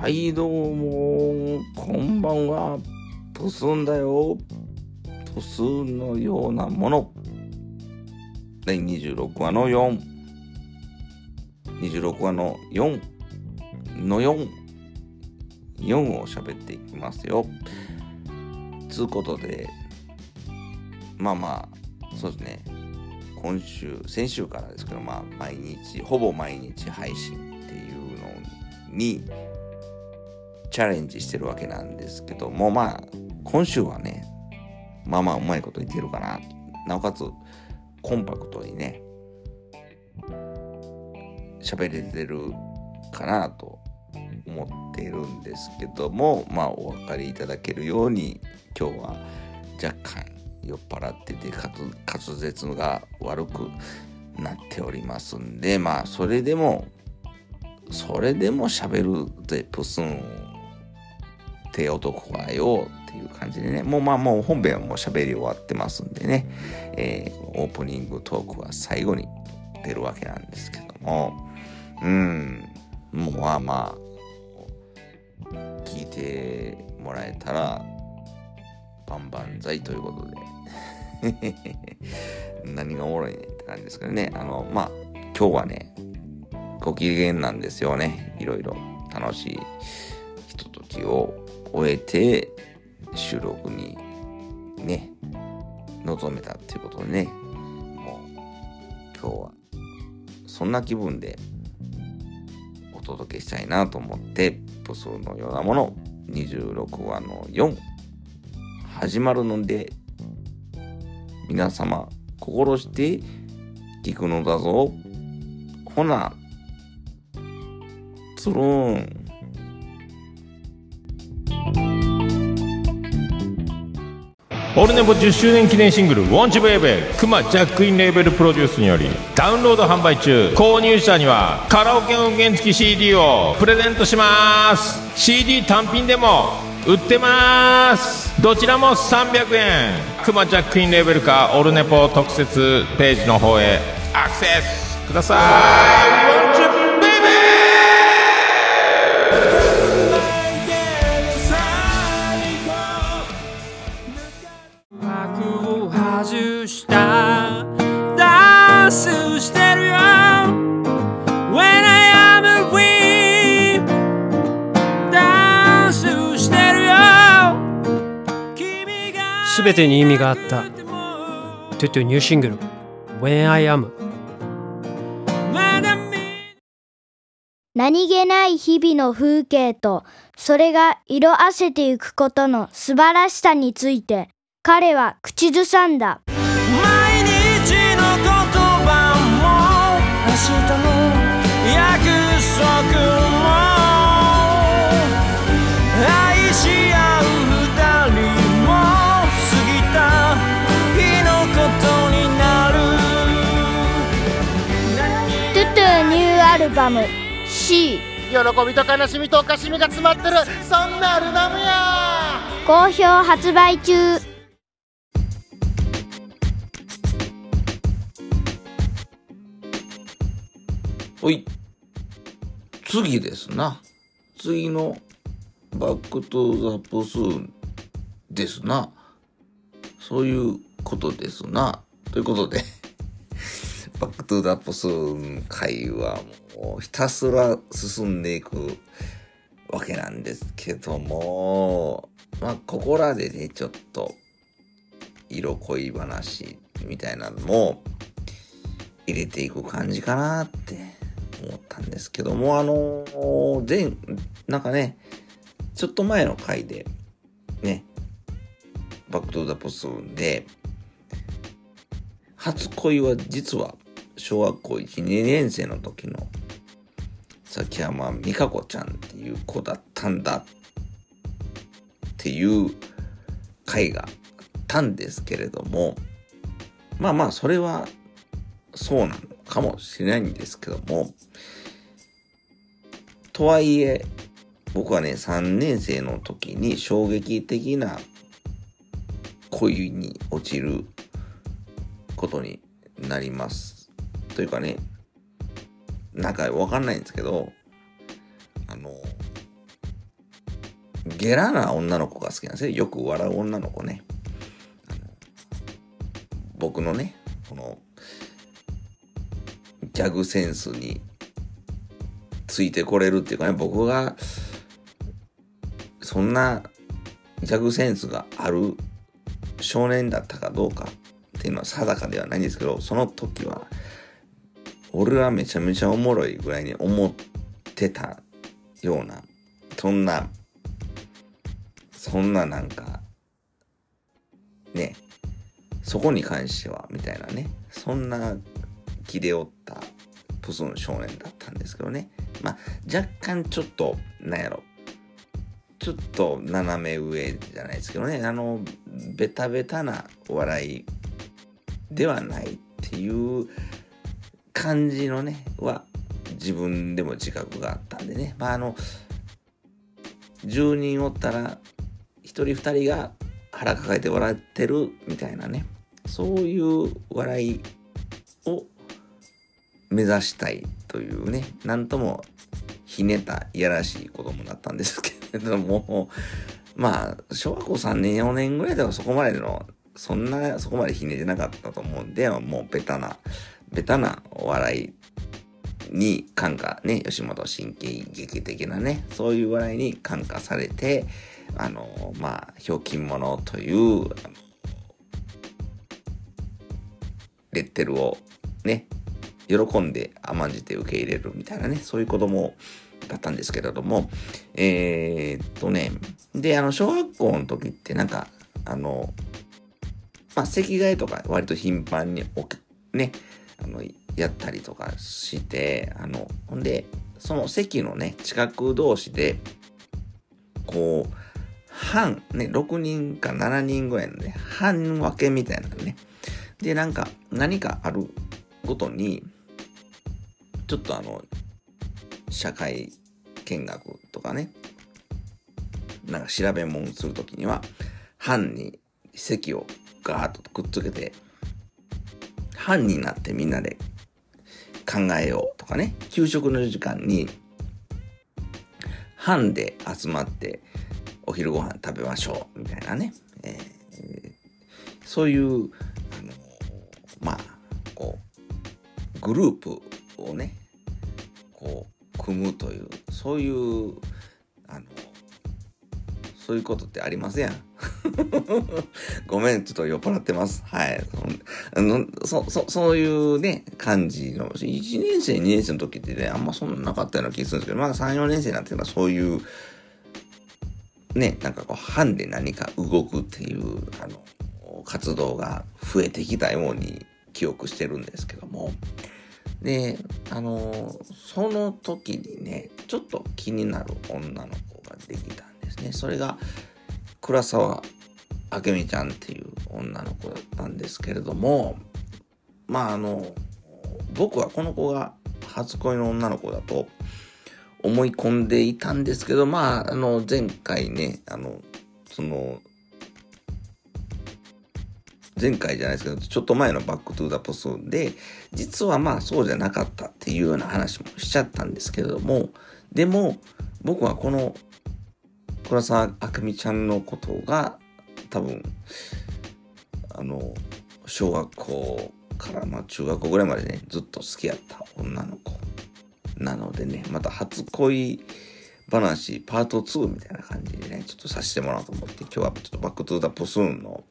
はい。どうもこんばんは。プスンだよ。プスンのようなもの。第26話の426話の4の44を喋っていきますよ。つうことでまあまあそうですね。今週先週からですけどまあ毎日ほぼ毎日配信っていうのにチャレンジしてるわけなんですけども、まあ、今週はね、まあまあうまいこと言ってるかな。なおかつ、コンパクトにね、喋れてるかなと思っているんですけども、まあお分かりいただけるように、今日は若干酔っ払ってて滑舌が悪くなっておりますんで、まあそれでも、それでも喋るでプスンを手男はよっていう感じでね、もうまあもう本編はもう喋り終わってますんでね、えー、オープニングトークは最後に出るわけなんですけども、うん、もうまあまあ、聞いてもらえたら、万々歳ということで。何がおもろいねって感じですけどね、あの、まあ、今日はね、ご機嫌なんですよね。いろいろ楽しいひとときを終えて収録にね臨めたっていうことでねもう今日はそんな気分でお届けしたいなと思ってプスのようなもの26話の4始まるので皆様心して聞くのだぞ。ほなつるん。オルネポ10周年記念シングル「ウォンチベイベー」クマジャックインレーベルプロデュースによりダウンロード販売中購入者にはカラオケ音源付き CD をプレゼントします CD 単品でも売ってますどちらも300円クマジャックインレーベルかオルネポ特設ページの方へアクセスくださいすべてに意味があった。トゥトゥニューシングル。When I Am 何気ない日々の風景とそれが色あせていくことの素晴らしさについて彼は口ずさんだ。ルバム。C 喜びと悲しみとおかしみが詰まってる。そんなアルバムや。好評発売中。おい。次ですな。次の。バックトゥザプスーンですな。そういうことですな。ということでバックトゥザポス会はもうひたすら進んでいくわけなんですけども、まあ、ここらでね、ちょっと、色恋話みたいなのも入れていく感じかなって思ったんですけども、あのー、前、なんかね、ちょっと前の回で、ね、バックトゥザポスで、初恋は実は小学校1、2年生の時の崎山美香子ちゃんっていう子だったんだっていう回があったんですけれども、まあまあそれはそうなのかもしれないんですけども、とはいえ、僕はね、3年生の時に衝撃的な恋に落ちることになります。というかね、なんかわかんないんですけど、あの、ゲラな女の子が好きなんですよ。よく笑う女の子ね。あの僕のね、この、ギャグセンスについてこれるっていうかね、僕が、そんなギャグセンスがある少年だったかどうかっていうのは定かではないんですけど、その時は、俺はめちゃめちゃおもろいぐらいに思ってたような、そんな、そんななんか、ね、そこに関しては、みたいなね、そんな気でおったプスン少年だったんですけどね。まあ、若干ちょっと、なんやろ、ちょっと斜め上じゃないですけどね、あの、ベタベタなお笑いではないっていう感じのね、は自分でも自覚があったんでね、まああの、10人おったら1人2人が腹抱えて笑ってるみたいなね、そういう笑いを目指したいというね、なんともひねたいやらしい子供だったんですけれども、まあ、小学校3年、4年ぐらいではそこまでの、そんな、そこまでひねてなかったと思うんで、もうベタな、ベタなお笑いに感化、ね、吉本新喜劇的なね、そういう笑いに感化されて、あの、まあ、ひょうきん者という、レッテルをね、喜んで甘んじて受け入れるみたいなね、そういう子供だったんですけれども、えー、っとね、で、あの、小学校の時ってなんか、あの、まあ、席替えとか割と頻繁にね、あの、やったりとかして、あの、ほんで、その席のね、近く同士で、こう、半、ね、6人か7人ぐらいのね、半分けみたいなね。で、なんか、何かあるごとに、ちょっとあの、社会見学とかね、なんか調べ物するときには、班に席をガーッとくっつけて、班になってみんなで考えようとかね、給食の時間に、班で集まってお昼ご飯食べましょうみたいなね、えーそういう、あのまあ、こう、グループをね、こう、組むという、そういう、あの、そういうことってありませんやん。ごめん、ちょっと酔っ払ってます。はい。あのそ、そ、そういうね、感じの、1年生、2年生の時ってね、あんまそんななかったような気がするんですけど、まあ3、4年生なっていうのはそういう、ね、なんかこう、班で何か動くっていう、あの、活動が増えてきたように記憶してるんですけども、で、あの、その時にね、ちょっと気になる女の子ができたんですね。それが、倉沢明美ちゃんっていう女の子だったんですけれども、まああの、僕はこの子が初恋の女の子だと思い込んでいたんですけど、まあ、あの、前回ね、あの、その、前回じゃないですけど、ちょっと前のバックトゥーザプスーンで、実はまあそうじゃなかったっていうような話もしちゃったんですけれども、でも僕はこの倉沢明美ちゃんのことが多分、あの、小学校からまあ中学校ぐらいまでね、ずっと好きやった女の子。なのでね、また初恋話パート2みたいな感じでね、ちょっとさせてもらおうと思って、今日はちょっとバックトゥーザプスーンの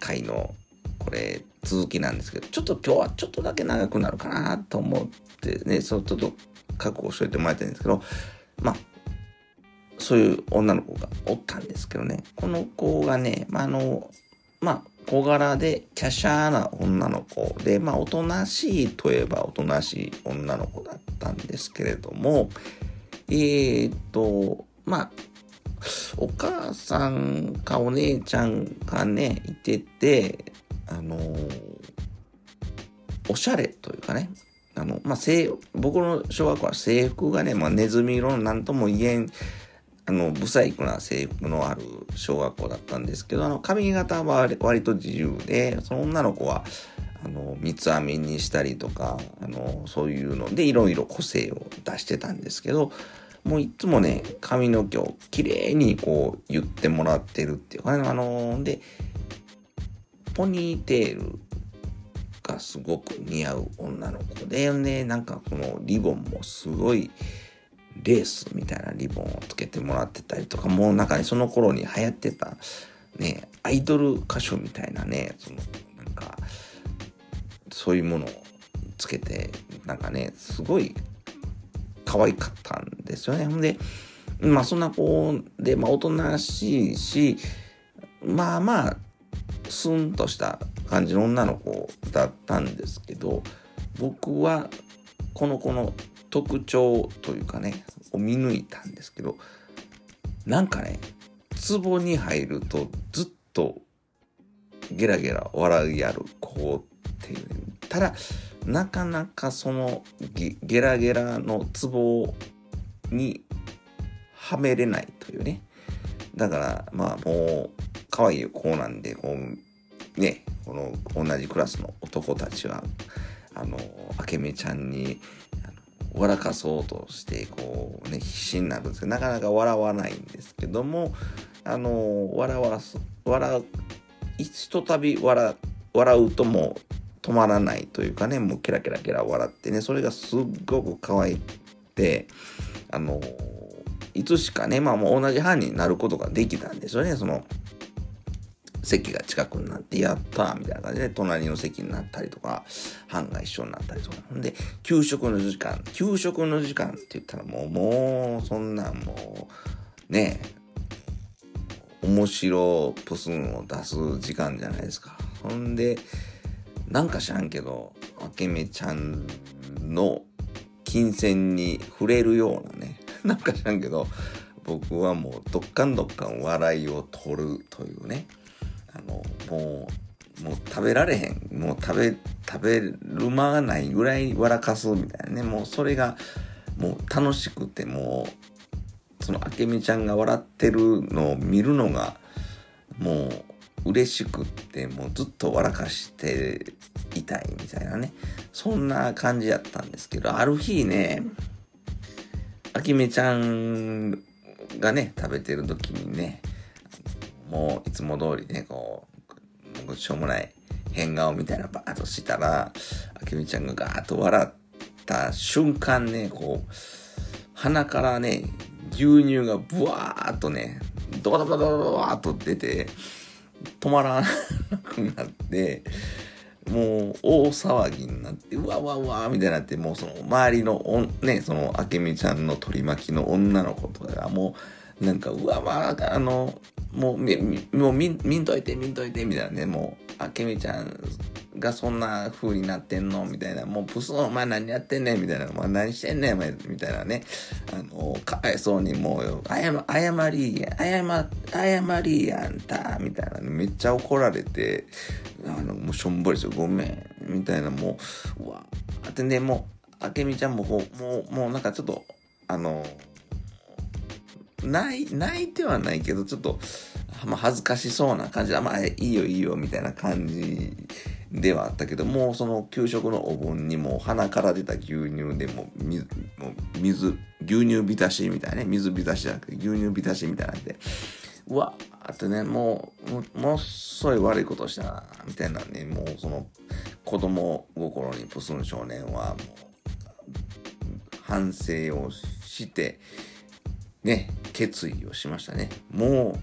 回のこれ続きなんですけど、ちょっと今日はちょっとだけ長くなるかなと思ってね、そうちょっと覚悟しといてもらいたいんですけど、まあ、そういう女の子がおったんですけどね、この子がね、まあ、あの、まあ、小柄で華奢な女の子で、まあ、おとなしいといえばおとなしい女の子だったんですけれども、えー、っと、まあ、お母さんかお姉ちゃんがね、いてて、あのおしゃれというかね、あの、まあ、僕の小学校は制服がね、まあ、ネズミ色のなんとも言えん、あの、不細工な制服のある小学校だったんですけど、あの、髪型は割と自由で、その女の子は、あの、三つ編みにしたりとか、あの、そういうので、いろいろ個性を出してたんですけど、もういつもね、髪の毛を綺麗にこう言ってもらってるっていうかね、あの、で、ポニーテールがすごく似合う女の子で、ね、なんかこのリボンもすごいレースみたいなリボンをつけてもらってたりとか、もうなんかね、その頃に流行ってた、ね、アイドル歌手みたいなね、その、なんか、そういうものをつけて、なんかね、すごい可愛かったんですよね。ほんで、まあそんな子で、まあおとなしいし、まあまあ、スンとした感じの女の子だったんですけど、僕はこの子の特徴というかね、を見抜いたんですけど、なんかね、壺に入るとずっとゲラゲラ笑いやる子っていう、ただ、なかなかそのゲラゲラのツボにはめれないというね。だからまあもう可愛い子なんでこうねこの同じクラスの男たちはあの明美ちゃんに笑かそうとしてこうね必死になるんですけどなかなか笑わないんですけどもあの笑わす笑うひとたび笑笑うともう止まらないというかね、もうケラケラケラ笑ってね、それがすっごく可愛くて、あの、いつしかね、まあもう同じ班になることができたんですよね、その、席が近くになって、やったみたいな感じで、隣の席になったりとか、班が一緒になったりとか。んで、給食の時間、給食の時間って言ったらもう、もう、そんなんもう、ねえ面白プスンを出す時間じゃないですか。ほんで、なんか知らんけど、あけめちゃんの金銭に触れるようなね、なんか知らんけど、僕はもうどっかんどっかん笑いを取るというね、あの、もう、もう食べられへん、もう食べ、食べる間がないぐらい笑かすみたいなね、もうそれがもう楽しくて、もう、そのあけみちゃんが笑ってるのを見るのが、もう嬉しくってもうずっと笑かしていたいみたいなね。そんな感じやったんですけどある日ねあきめちゃんがね食べてる時にねもういつも通りねこうしょうもない変顔みたいなバーッとしたらあきめちゃんがガーッと笑った瞬間ねこう鼻からね牛乳がブワーっとねドバドバドバドバーっと出て止まらなくなって、もう大騒ぎになって、うわうわうわみたいになって、もうその周りのおね、その明美ちゃんの取り巻きの女の子とかがもう、なんか、うわわ、あの、もう、み、もう見、見んといて、見んといて、みたいなね、もう、明美ちゃんがそんな風になってんのみたいな、もうプスお前何やってんねんみたいな、お前何してんねんみたいなね、あの、かわいそうにもう、謝、謝りや、謝、謝りやんた、みたいな、めっちゃ怒られて、あの、もうしょんぼりしてごめん、みたいな、もう、うわ、ってね、もう、明美ちゃんも、もう、もうなんかちょっと、あの、泣い、泣いてはないけど、ちょっと、まあ、恥ずかしそうな感じで、まあ、いいよいいよ、みたいな感じではあったけど、もうその給食のお盆にも鼻から出た牛乳でも水、もう水、牛乳浸しみたいなね、水浸しじゃなくて牛乳浸しみたいなんで、うわーってね、もう、ものすごい悪いことしたな、みたいなね、もうその子供心にプスン少年はもう反省をして、ね、決意をしましたね。もう、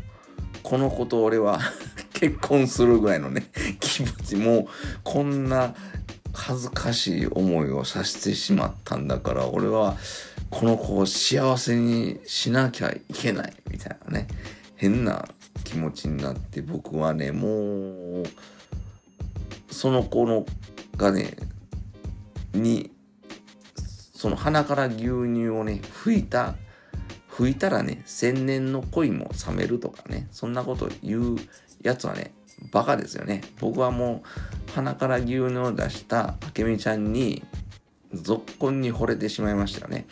この子と俺は 結婚するぐらいのね、気持ち、もう、こんな恥ずかしい思いをさせてしまったんだから、俺は、この子を幸せにしなきゃいけない、みたいなね、変な気持ちになって、僕はね、もう、その子のがね、に、その鼻から牛乳をね、拭いた拭いたらね、千年の恋も冷めるとかね、そんなこと言うやつはね、バカですよね。僕はもう、鼻から牛乳を出した明美ちゃんに、ぞっこんに惚れてしまいましたよね。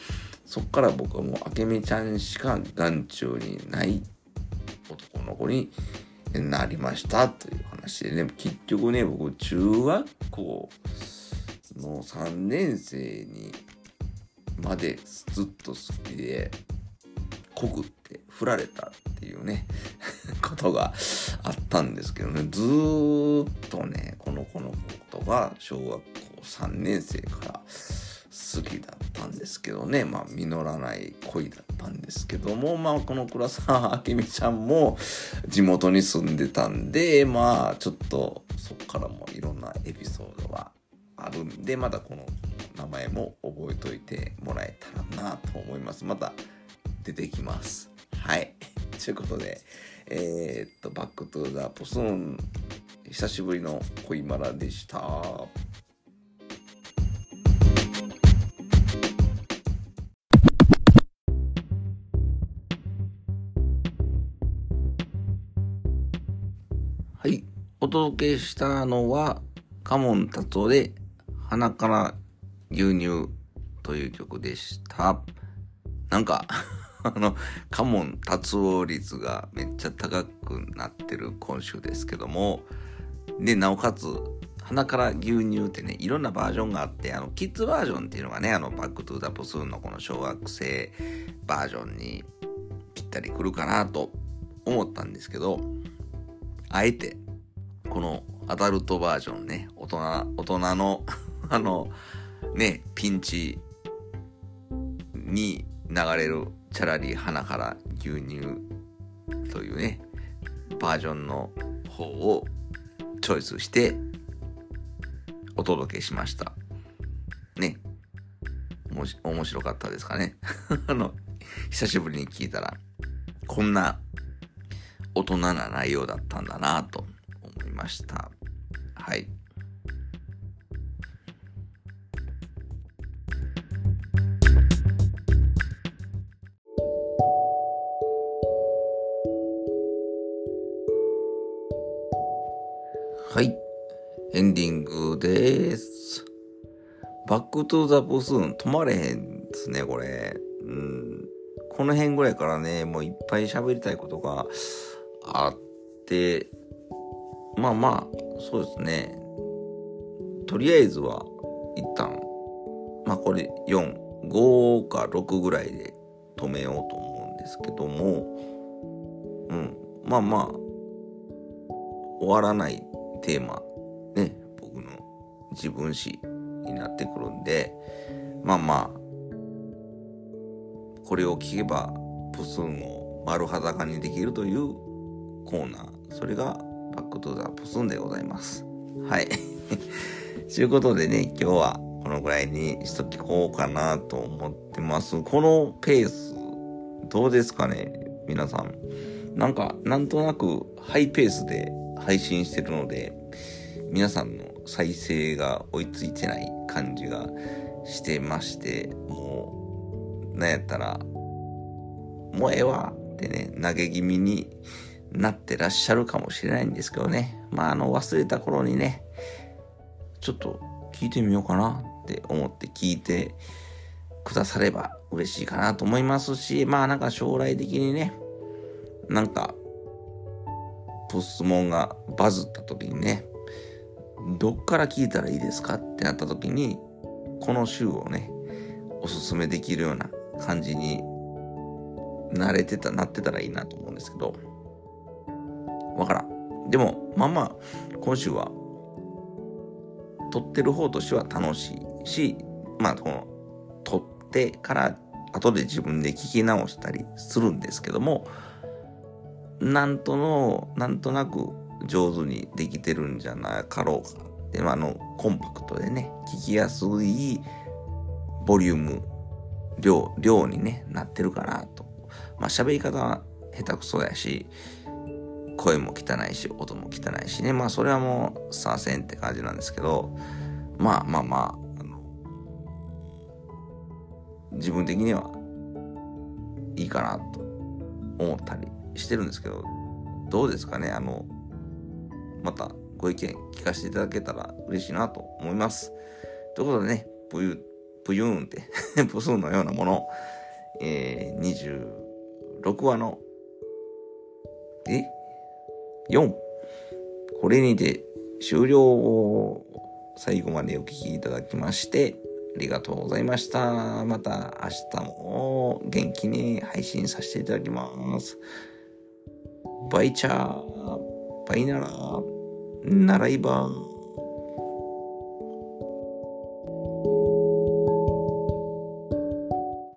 そっから僕はもう明美ちゃんしか眼中にない男の子になりましたという話でね、結局ね、僕中学校の3年生にまでずっと好きで、告って振られたっていうね、ことがあったんですけどね、ずーっとね、この子のことが小学校3年生から好きだったんですけどね、まあ実らない恋だったんですけども、まあこの倉沢明美ちゃんも地元に住んでたんで、まあちょっとそっからもいろんなエピソードがあるんで、またこの名前も覚えといてもらえたらなと思います。また出てきます。はい。ということで、えーっと、バックトゥーザプスーン、久しぶりの恋バナでした。はい。お届けしたのは、嘉門達夫で、鼻から牛乳という曲でした。なんか、あの、嘉門達夫率がめっちゃ高くなってる今週ですけども、で、なおかつ、鼻から牛乳ってね、いろんなバージョンがあって、あの、キッズバージョンっていうのがね、あの、バックトゥーザプスーンのこの小学生バージョンにぴったりくるかなと思ったんですけど、あえて、このアダルトバージョンね、大人、大人の、あの、ね、ピンチに流れるチャラリー花から牛乳というね、バージョンの方をチョイスしてお届けしました。ね。もし面白かったですかね。あの、久しぶりに聞いたら、こんな大人な内容だったんだなと思いました。はい。はい。エンディングです。バックトゥザプスーン止まれへんですね、これ。うん。この辺ぐらいからね、もういっぱい喋りたいことがあって、まあまあ、そうですね。とりあえずは、一旦、まあこれ4、5か6ぐらいで止めようと思うんですけども、うん。まあまあ、終わらないテーマ、ね、僕の自分史になってくるんで、まあまあ、これを聞けば、プスンを丸裸にできるというコーナー、それがバックトゥザプスンでございます。はい。ということでね、今日はこのぐらいにしときこうかなと思ってます。このペース、どうですかね皆さん。なんか、なんとなくハイペースで配信してるので、皆さんの再生が追いついてない感じがしてまして、もう、なんやったら、もうええわってね、投げ気味になってらっしゃるかもしれないんですけどね。まあ、あの、忘れた頃にね、ちょっと聞いてみようかなって思って聞いてくだされば嬉しいかなと思いますし、まあなんか将来的にね、なんか、ポスモンがバズった時にね、どっから聞いたらいいですかってなった時に、この週をね、おすすめできるような感じになれてた、なってたらいいなと思うんですけど、わからん。でも、まあまあ、今週は、撮ってる方としては楽しいし、まあ、この、撮ってから、後で自分で聞き直したりするんですけども、なんとの、なんとなく上手にできてるんじゃなかろうか。で、まあ、あの、コンパクトでね、聞きやすいボリューム、量、量にね、なってるかなと。まあ、喋り方は下手くそやし、声も汚いし、音も汚いしね。まあ、それはもう、させんって感じなんですけど、まあまあまあ、あの、自分的には、いいかなと思ったりしてるんですけど、どうですかね？あの、またご意見聞かせていただけたら嬉しいなと思います。ということでね、ぷゆ、ぷゆーんって、プスーンのようなもの、えー、26話の、え ?4。これにて終了を。最後までお聞きいただきまして、ありがとうございました。また明日も元気に配信させていただきます。バイチ